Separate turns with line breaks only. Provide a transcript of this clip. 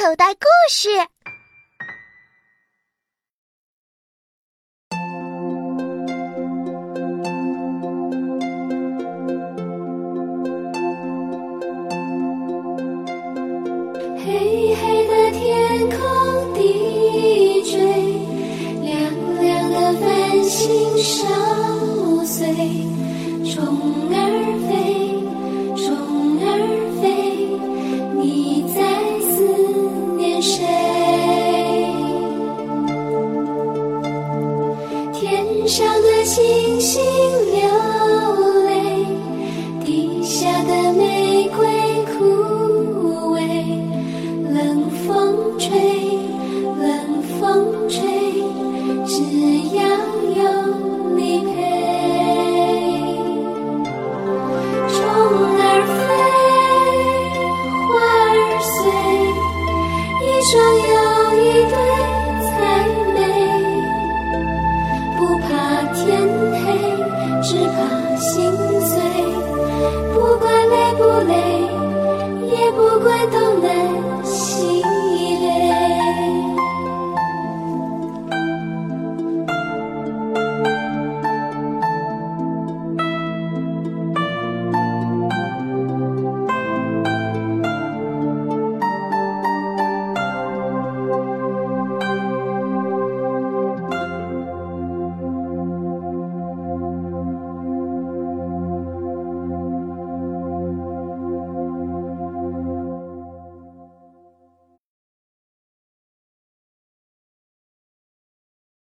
口袋故事。
黑黑的天空低坠，亮亮的繁星上五岁。谁？天上的星星心。